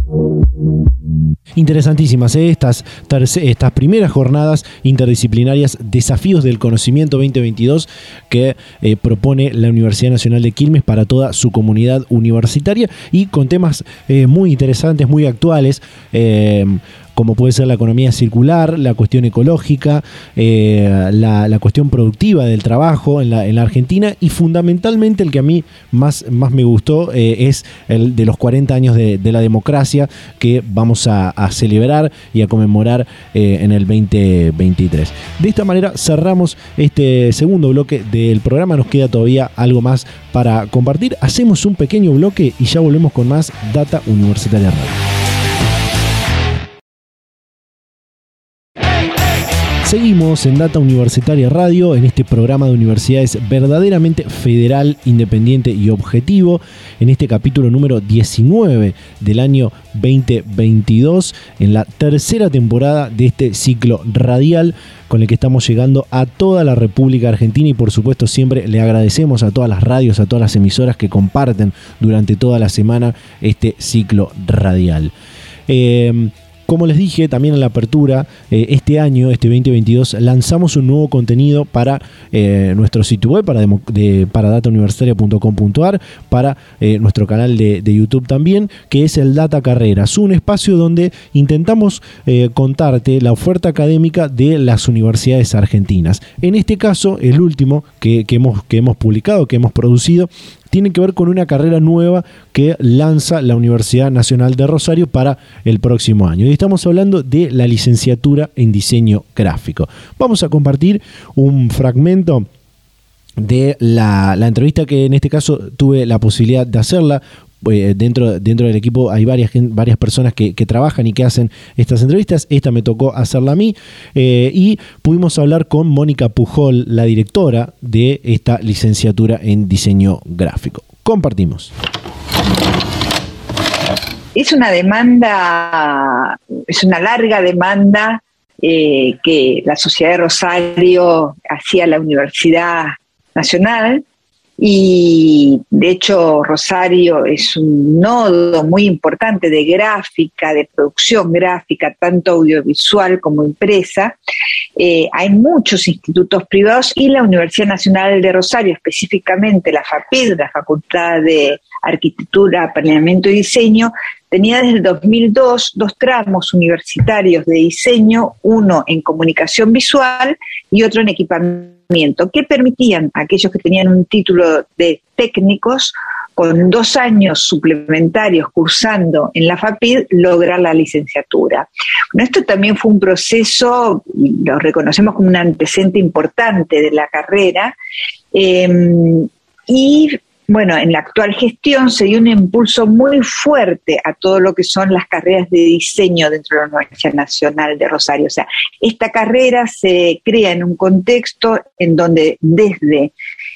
Interesantísimas ¿eh? estas, estas primeras jornadas interdisciplinarias Desafíos del Conocimiento 2022 que eh, propone la Universidad Nacional de Quilmes para toda su comunidad universitaria y con temas eh, muy interesantes, muy actuales como puede ser la economía circular, la cuestión ecológica, eh, la, cuestión productiva del trabajo en la, en la, Argentina y fundamentalmente el que a mí más, más me gustó eh, es el de los 40 años de, la democracia que vamos a, celebrar y a conmemorar eh, en el 2023. De esta manera cerramos este segundo bloque del programa, nos queda todavía algo más para compartir, hacemos un pequeño bloque y ya volvemos con más Data Universitaria Radio. Seguimos en Data Universitaria Radio, en este programa de universidades verdaderamente federal, independiente y objetivo, en este capítulo número 19 del año 2022, en la tercera temporada de este ciclo radial con el que estamos llegando a toda la República Argentina y por supuesto siempre le agradecemos a todas las radios, a todas las emisoras que comparten durante toda la semana este ciclo radial. Eh, como les dije también en la apertura, eh, este año, este 2022, lanzamos un nuevo contenido para eh, nuestro sitio web, para, datauniversitaria.com.ar, para eh, nuestro canal de, YouTube también, que es el Data Carreras, un espacio donde intentamos contarte la oferta académica de las universidades argentinas. En este caso, el último que hemos publicado, que hemos producido, tiene que ver con una carrera nueva que lanza la Universidad Nacional de Rosario para el próximo año. Y estamos hablando de la licenciatura en diseño gráfico. Vamos a compartir un fragmento de la, la, entrevista que en este caso tuve la posibilidad de hacerla eh, dentro, dentro del equipo hay varias, varias personas que, trabajan y que hacen estas entrevistas. Esta me tocó hacerla a mí. Eh, y pudimos hablar con Mónica Pujol, la directora de esta licenciatura en diseño gráfico. Compartimos. es una demanda, es una larga demanda eh, que la Sociedad de Rosario hacía la Universidad Nacional y de hecho Rosario es un nodo muy importante de gráfica, de producción gráfica, tanto audiovisual como impresa. Eh, hay muchos institutos privados y la Universidad Nacional de Rosario, específicamente la FAPID, la Facultad de Arquitectura, Planeamiento y Diseño, tenía desde el 2002 dos tramos universitarios de diseño, uno en comunicación visual y otro en equipamiento, que permitían a aquellos que tenían un título de técnicos con dos años suplementarios cursando en la FAPID lograr la licenciatura. Esto también fue un proceso, lo reconocemos como un antecedente importante de la carrera, eh, y bueno, en la actual gestión se dio un impulso muy fuerte a todo lo que son las carreras de diseño dentro de la Universidad Nacional de Rosario. O sea, esta carrera se crea en un contexto en donde desde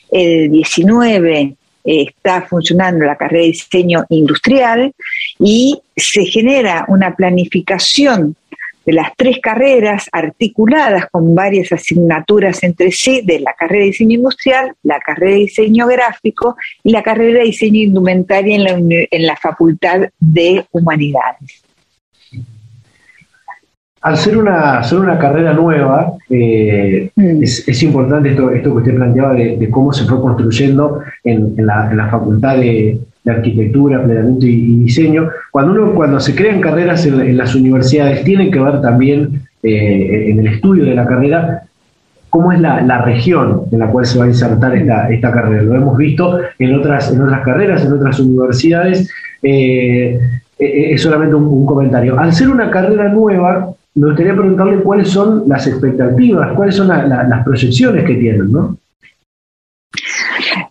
el 19 eh, está funcionando la carrera de diseño industrial y se genera una planificación de las tres carreras articuladas con varias asignaturas entre sí de la carrera de diseño industrial, la carrera de diseño gráfico y la carrera de diseño indumentaria en la, en la Facultad de Humanidades. Al ser una, ser una carrera nueva, eh, mm. es, importante esto, esto que usted planteaba de, cómo se fue construyendo en, la, en la Facultad de, de arquitectura, planeamiento y, diseño. Cuando uno, cuando se crean carreras en, las universidades, tienen que ver también eh, en el estudio de la carrera cómo es la, región en la cual se va a insertar esta, esta carrera. Lo hemos visto en otras, en otras carreras, en otras universidades. Eh, eh, es solamente un, comentario. Al ser una carrera nueva, me gustaría preguntarle cuáles son las expectativas, cuáles son las proyecciones que tienen, ¿no?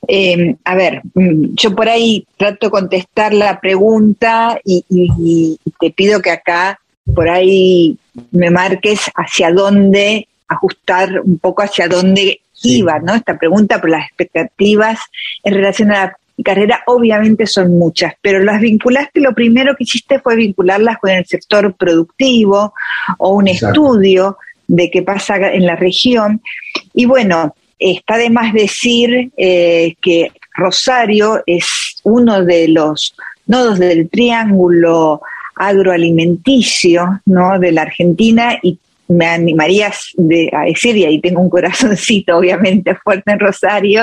Eh, a ver, mm, yo por ahí trato de contestar la pregunta y, te pido que acá por ahí me marques hacia dónde ajustar un poco hacia dónde iba, ¿no? Esta pregunta, por las expectativas en relación a la carrera obviamente son muchas, pero las vinculaste, lo primero que hiciste fue vincularlas con el sector productivo o un estudio de qué pasa en la región. Y bueno, Está de más decir eh, que Rosario es uno de los nodos del triángulo agroalimenticio ¿no? de la Argentina y me animaría a decir, y ahí tengo un corazoncito obviamente fuerte en Rosario,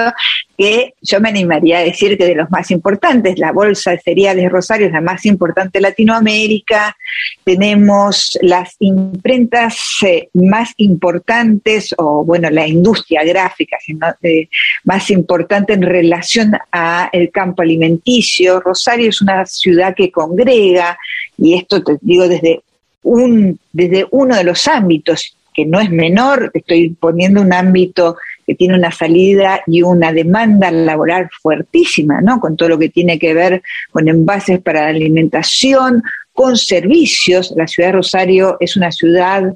que yo me animaría a decir que de los más importantes, la bolsa de cereales de Rosario es la más importante de Latinoamérica, tenemos las imprentas eh, más importantes, o bueno, la industria gráfica eh, más importante en relación al campo alimenticio. Rosario es una ciudad que congrega, y esto te digo desde un, desde uno de los ámbitos, que no es menor, estoy poniendo un ámbito que tiene una salida y una demanda laboral fuertísima, ¿no? Con todo lo que tiene que ver con envases para la alimentación, con servicios. La ciudad de Rosario es una ciudad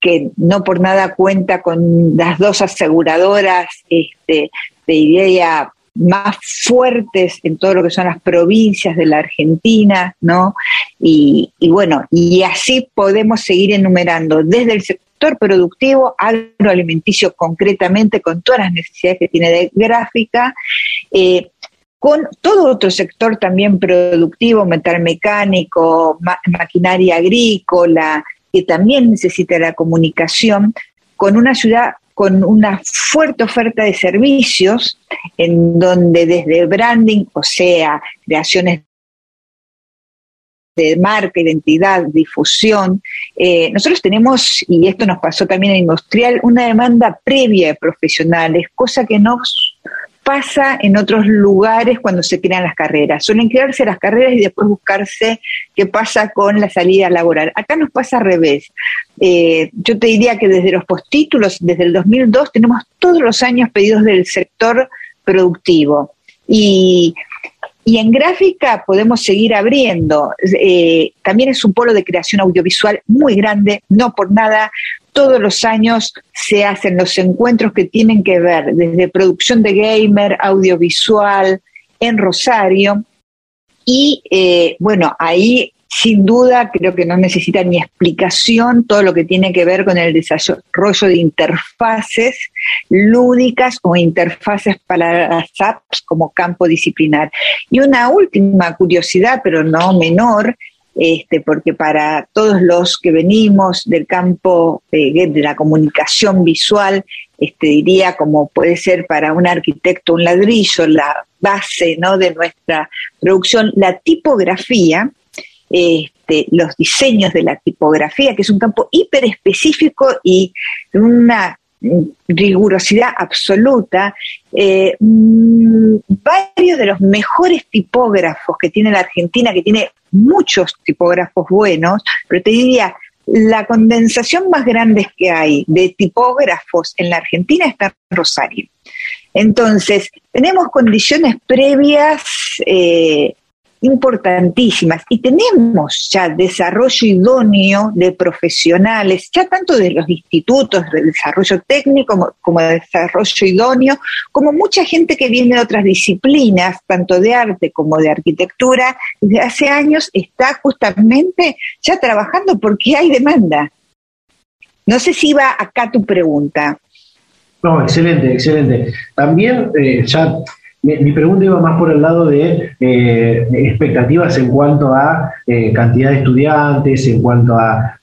que no por nada cuenta con las dos aseguradoras este, de idea más fuertes en todo lo que son las provincias de la Argentina, ¿no? Y, bueno, y así podemos seguir enumerando desde el sector productivo, agroalimenticio concretamente, con todas las necesidades que tiene de gráfica, eh, con todo otro sector también productivo, metalmecánico, maquinaria agrícola, que también necesita la comunicación, con una ciudad con una fuerte oferta de servicios en donde desde branding, o sea, creaciones de marca, identidad, difusión. Eh, nosotros tenemos, y esto nos pasó también en industrial, una demanda previa de profesionales, cosa que nos pasa en otros lugares cuando se crean las carreras. Suelen crearse las carreras y después buscarse qué pasa con la salida laboral. Acá nos pasa al revés. Eh, yo te diría que desde los postítulos, desde el 2002, tenemos todos los años pedidos del sector productivo. Y y en gráfica podemos seguir abriendo. Eh, también es un polo de creación audiovisual muy grande, no por nada. Todos los años se hacen los encuentros que tienen que ver desde producción de gamer, audiovisual, en Rosario. Y eh, bueno, ahí sin duda creo que no necesita ni explicación todo lo que tiene que ver con el desarrollo de interfaces lúdicas o interfaces para las apps como campo disciplinar. Y una última curiosidad, pero no menor, este, porque para todos los que venimos del campo de, la comunicación visual, este, diría como puede ser para un arquitecto un ladrillo, la base ¿no? de nuestra producción, la tipografía, este, los diseños de la tipografía, que es un campo hiper específico y una rigurosidad absoluta, eh, mm, varios de los mejores tipógrafos que tiene la Argentina, que tiene muchos tipógrafos buenos, pero te diría, la condensación más grande que hay de tipógrafos en la Argentina está en Rosario. Entonces, tenemos condiciones previas eh, importantísimas y tenemos ya desarrollo idóneo de profesionales, ya tanto de los institutos de desarrollo técnico como, de desarrollo idóneo, como mucha gente que viene de otras disciplinas, tanto de arte como de arquitectura, desde hace años está justamente ya trabajando porque hay demanda. No sé si va acá tu pregunta. No, excelente, excelente. También eh, ya mi, pregunta iba más por el lado de eh, expectativas en cuanto a eh, cantidad de estudiantes, en cuanto a,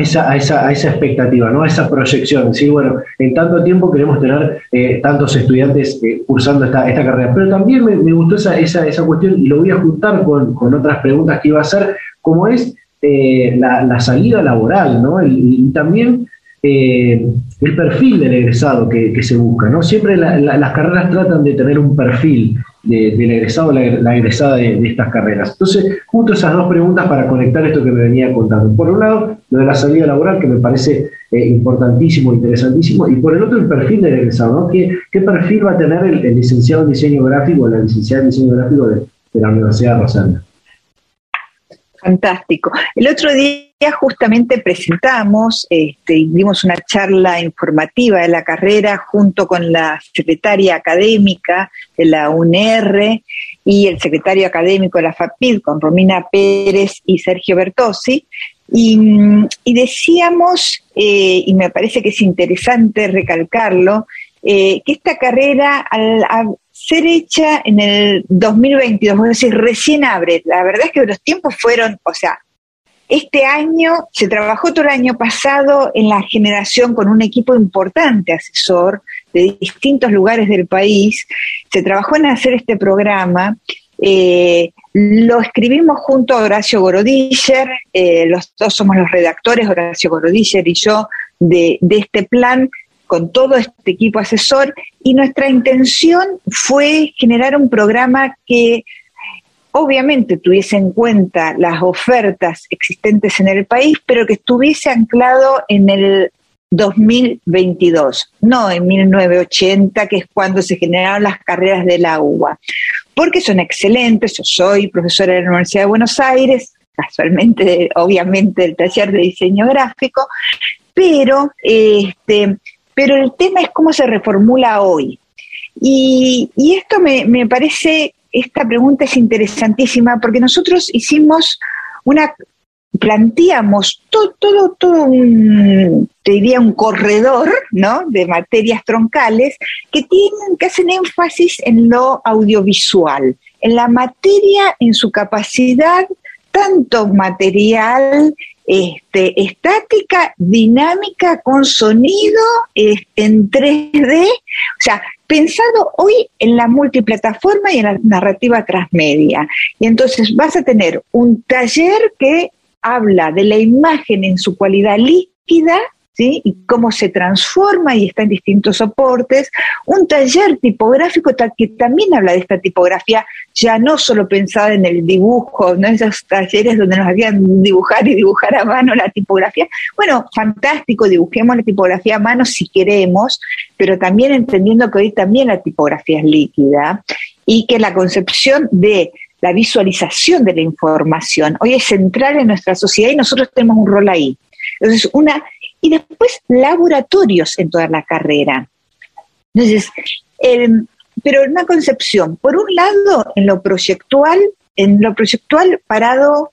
esa, expectativa, ¿no? a esa proyección. ¿sí? Bueno, en tanto tiempo queremos tener eh, tantos estudiantes cursando esta, carrera. Pero también me, gustó esa, cuestión y lo voy a juntar con, con otras preguntas que iba a hacer, como es la, salida laboral, ¿no? y también eh, el perfil del egresado que, se busca. ¿no? Siempre las carreras tratan de tener un perfil del egresado, la, la egresada de, estas carreras. Entonces, junto esas dos preguntas para conectar esto que me venía contando. Por un lado, lo de la salida laboral, que me parece eh, importantísimo, interesantísimo, y por el otro, el perfil del egresado. ¿no? ¿Qué, perfil va a tener el, licenciado en diseño gráfico o la licenciada en diseño gráfico de, la Universidad de Rosario? Fantástico. El otro día justamente presentamos, este, dimos una charla informativa de la carrera junto con la secretaria académica de la UNR y el secretario académico de la FAPID, con Romina Pérez y Sergio Bertossi, y, decíamos, eh, y me parece que es interesante recalcarlo, eh, que esta carrera, al, ser hecha en el 2022, es decir, recién abre. La verdad es que los tiempos fueron, o sea, este año se trabajó todo el año pasado en la generación con un equipo importante asesor de distintos lugares del país. Se trabajó en hacer este programa. Eh, lo escribimos junto a Horacio Gorodiller, eh, los dos somos los redactores, Horacio Gorodiller y yo, de, de este plan con todo este equipo asesor y nuestra intención fue generar un programa que obviamente tuviese en cuenta las ofertas existentes en el país, pero que estuviese anclado en el 2022, no en 1980, que es cuando se generaron las carreras de la UBA, porque son excelentes, yo soy profesora de la Universidad de Buenos Aires, casualmente, obviamente, del taller de diseño gráfico, pero este, pero el tema es cómo se reformula hoy. Y, esto me, parece, esta pregunta es interesantísima porque nosotros hicimos una, planteamos todo, todo, todo un, te diría un corredor, ¿no? De materias troncales que tienen, que hacen énfasis en lo audiovisual, en la materia, en su capacidad tanto material este, estática, dinámica, con sonido, en 3D, o sea, pensado hoy en la multiplataforma y en la narrativa transmedia. Y entonces vas a tener un taller que habla de la imagen en su cualidad líquida, y cómo se transforma y está en distintos soportes. Un taller tipográfico que también habla de esta tipografía, ya no solo pensada en el dibujo, no esos talleres donde nos hacían dibujar y dibujar a mano la tipografía. Bueno, fantástico, dibujemos la tipografía a mano si queremos, pero también entendiendo que hoy también la tipografía es líquida y que la concepción de la visualización de la información hoy es central en nuestra sociedad y nosotros tenemos un rol ahí. Entonces, una y después laboratorios en toda la carrera. Entonces, pero una concepción, por un lado, en lo proyectual, en lo proyectual parado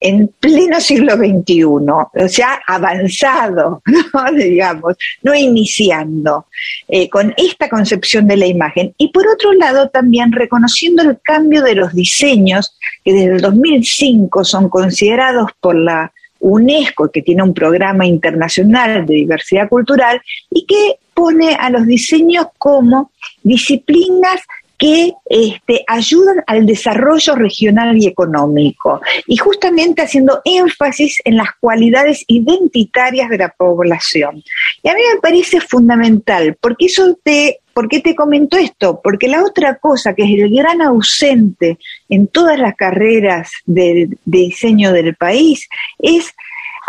en pleno siglo XXI, o sea, avanzado, digamos, no iniciando, eh, con esta concepción de la imagen. Y por otro lado, también reconociendo el cambio de los diseños que desde el 2005 son considerados por la UNESCO, que tiene un programa internacional de diversidad cultural, y que pone a los diseños como disciplinas que este, ayudan al desarrollo regional y económico, y justamente haciendo énfasis en las cualidades identitarias de la población. Y a mí me parece fundamental, porque eso te, ¿por qué te comento esto? Porque la otra cosa que es el gran ausente en todas las carreras de, de diseño del país es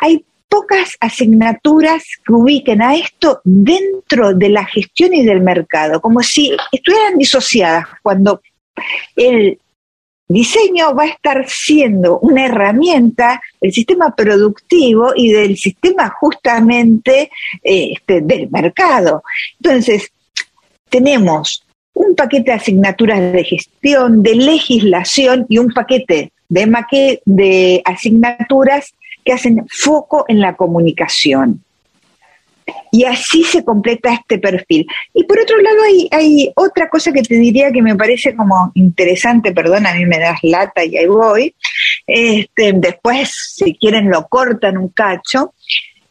hay pocas asignaturas que ubiquen a esto dentro de la gestión y del mercado, como si estuvieran disociadas cuando el diseño va a estar siendo una herramienta del sistema productivo y del sistema justamente este, del mercado. Entonces, tenemos un paquete de asignaturas de gestión, de legislación y un paquete de, de asignaturas que hacen foco en la comunicación. Y así se completa este perfil. Y por otro lado hay, otra cosa que te diría que me parece como interesante, perdón, a mí me das lata y ahí voy. Este, después, si quieren, lo cortan un cacho.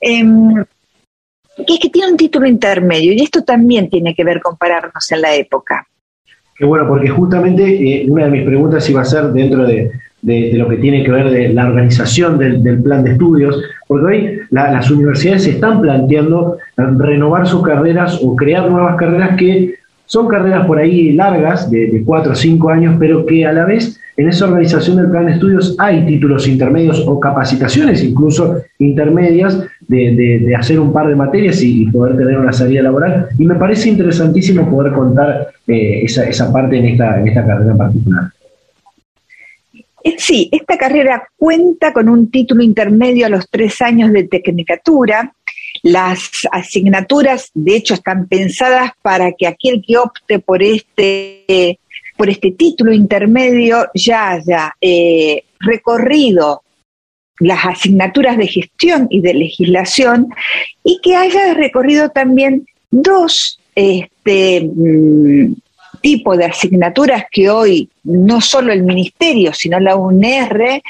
Em, que es que tiene un título intermedio y esto también tiene que ver con pararnos en la época. Qué bueno, porque justamente eh, una de mis preguntas iba a ser dentro de, de, lo que tiene que ver de la organización del, plan de estudios, porque hoy las universidades se están planteando renovar sus carreras o crear nuevas carreras que son carreras por ahí largas, de, cuatro o cinco años, pero que a la vez en esa organización del plan de estudios hay títulos intermedios o capacitaciones incluso intermedias de, hacer un par de materias y, poder tener una salida laboral. Y me parece interesantísimo poder contar eh, esa, esa, parte en esta, en esta carrera particular. Eh, sí, esta carrera cuenta con un título intermedio a los tres años de tecnicatura. Las asignaturas, de hecho, están pensadas para que aquel que opte por este, por este título intermedio ya haya eh, recorrido las asignaturas de gestión y de legislación y que haya recorrido también dos este, mm, tipo de asignaturas que hoy no solo el Ministerio, sino la UNR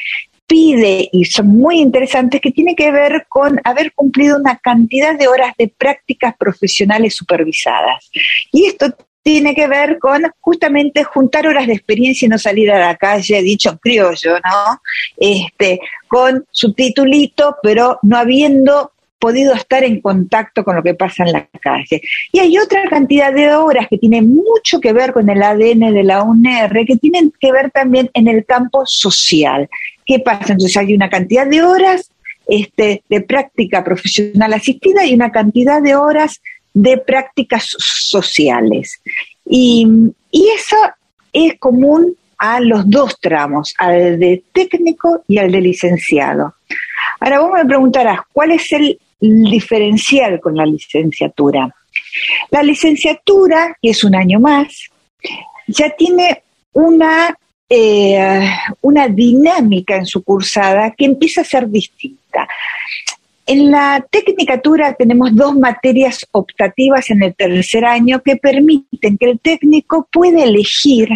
pide y son muy interesantes que tiene que ver con haber cumplido una cantidad de horas de prácticas profesionales supervisadas. Y esto tiene que ver con justamente juntar horas de experiencia y no salir a la calle, dicho en criollo, ¿no? Este, con su titulito, pero no habiendo podido estar en contacto con lo que pasa en la calle. Y hay otra cantidad de horas que tienen mucho que ver con el ADN de la UNR, que tienen que ver también en el campo social. ¿Qué pasa? Entonces hay una cantidad de horas este, de práctica profesional asistida y una cantidad de horas de prácticas sociales. Y, y eso es común a los dos tramos, al de técnico y al de licenciado. Ahora vos me preguntarás, ¿cuál es el diferencial con la licenciatura. La licenciatura, que es un año más, ya tiene una, eh, una dinámica en su cursada que empieza a ser distinta. En la tecnicatura tenemos dos materias optativas en el tercer año que permiten que el técnico pueda elegir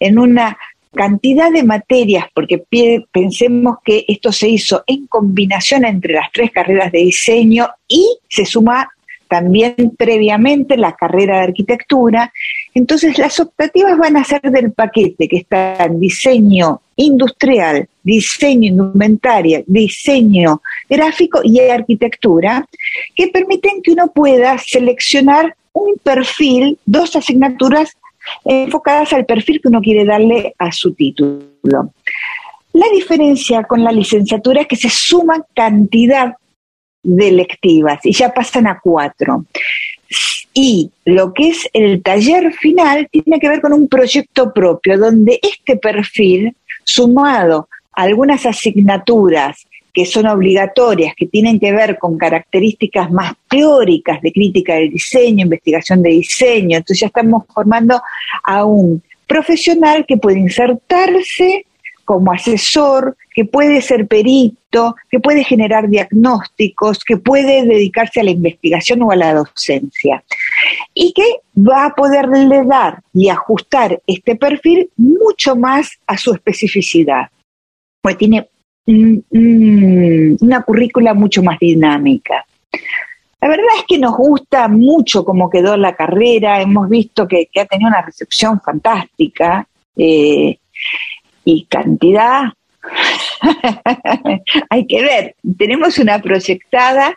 en una cantidad de materias, porque pensemos que esto se hizo en combinación entre las tres carreras de diseño y se suma también previamente la carrera de arquitectura. Entonces las optativas van a ser del paquete que está en diseño industrial, diseño indumentaria, diseño gráfico y arquitectura, que permiten que uno pueda seleccionar un perfil, dos asignaturas enfocadas al perfil que uno quiere darle a su título. La diferencia con la licenciatura es que se suman cantidad de lectivas y ya pasan a cuatro. Y lo que es el taller final tiene que ver con un proyecto propio, donde este perfil, sumado a algunas asignaturas que son obligatorias, que tienen que ver con características más teóricas de crítica del diseño, investigación de diseño. Entonces ya estamos formando a un profesional que puede insertarse como asesor, que puede ser perito, que puede generar diagnósticos, que puede dedicarse a la investigación o a la docencia. Y que va a poderle dar y ajustar este perfil mucho más a su especificidad. Pues tiene una currícula mucho más dinámica. La verdad es que nos gusta mucho cómo quedó la carrera, hemos visto que, ha tenido una recepción fantástica eh, y cantidad. Hay que ver, tenemos una proyectada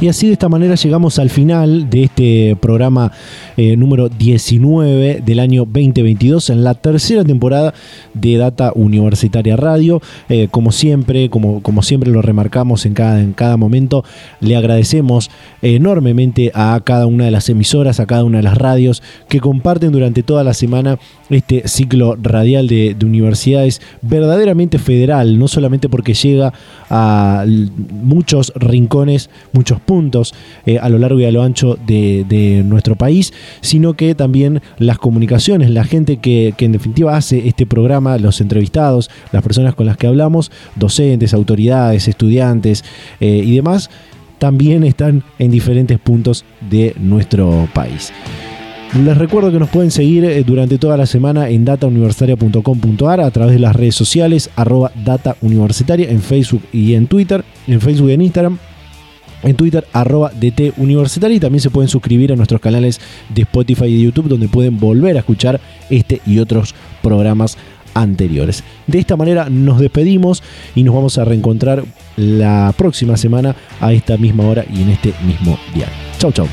Y así de esta manera llegamos al final de este programa eh, número 19 del año 2022 en la tercera temporada de Data Universitaria Radio. Eh, como siempre, como, como siempre lo remarcamos en cada, en cada momento, le agradecemos enormemente a cada una de las emisoras, a cada una de las radios que comparten durante toda la semana este ciclo radial de, universidades verdaderamente federal, no solamente porque llega a muchos rincones, muchos puntos eh, a lo largo y a lo ancho de, nuestro país, sino que también las comunicaciones, la gente que, en definitiva hace este programa, los entrevistados, las personas con las que hablamos, docentes, autoridades, estudiantes eh, y demás, también están en diferentes puntos de nuestro país. Les recuerdo que nos pueden seguir eh, durante toda la semana en datauniversitaria.com.ar a través de las redes sociales, arroba data universitaria en Facebook y en Twitter, en Facebook y en Instagram, en Twitter, arroba DT Universitaria y también se pueden suscribir a nuestros canales de Spotify y de YouTube donde pueden volver a escuchar este y otros programas anteriores. De esta manera nos despedimos y nos vamos a reencontrar la próxima semana a esta misma hora y en este mismo día. Chau, chau.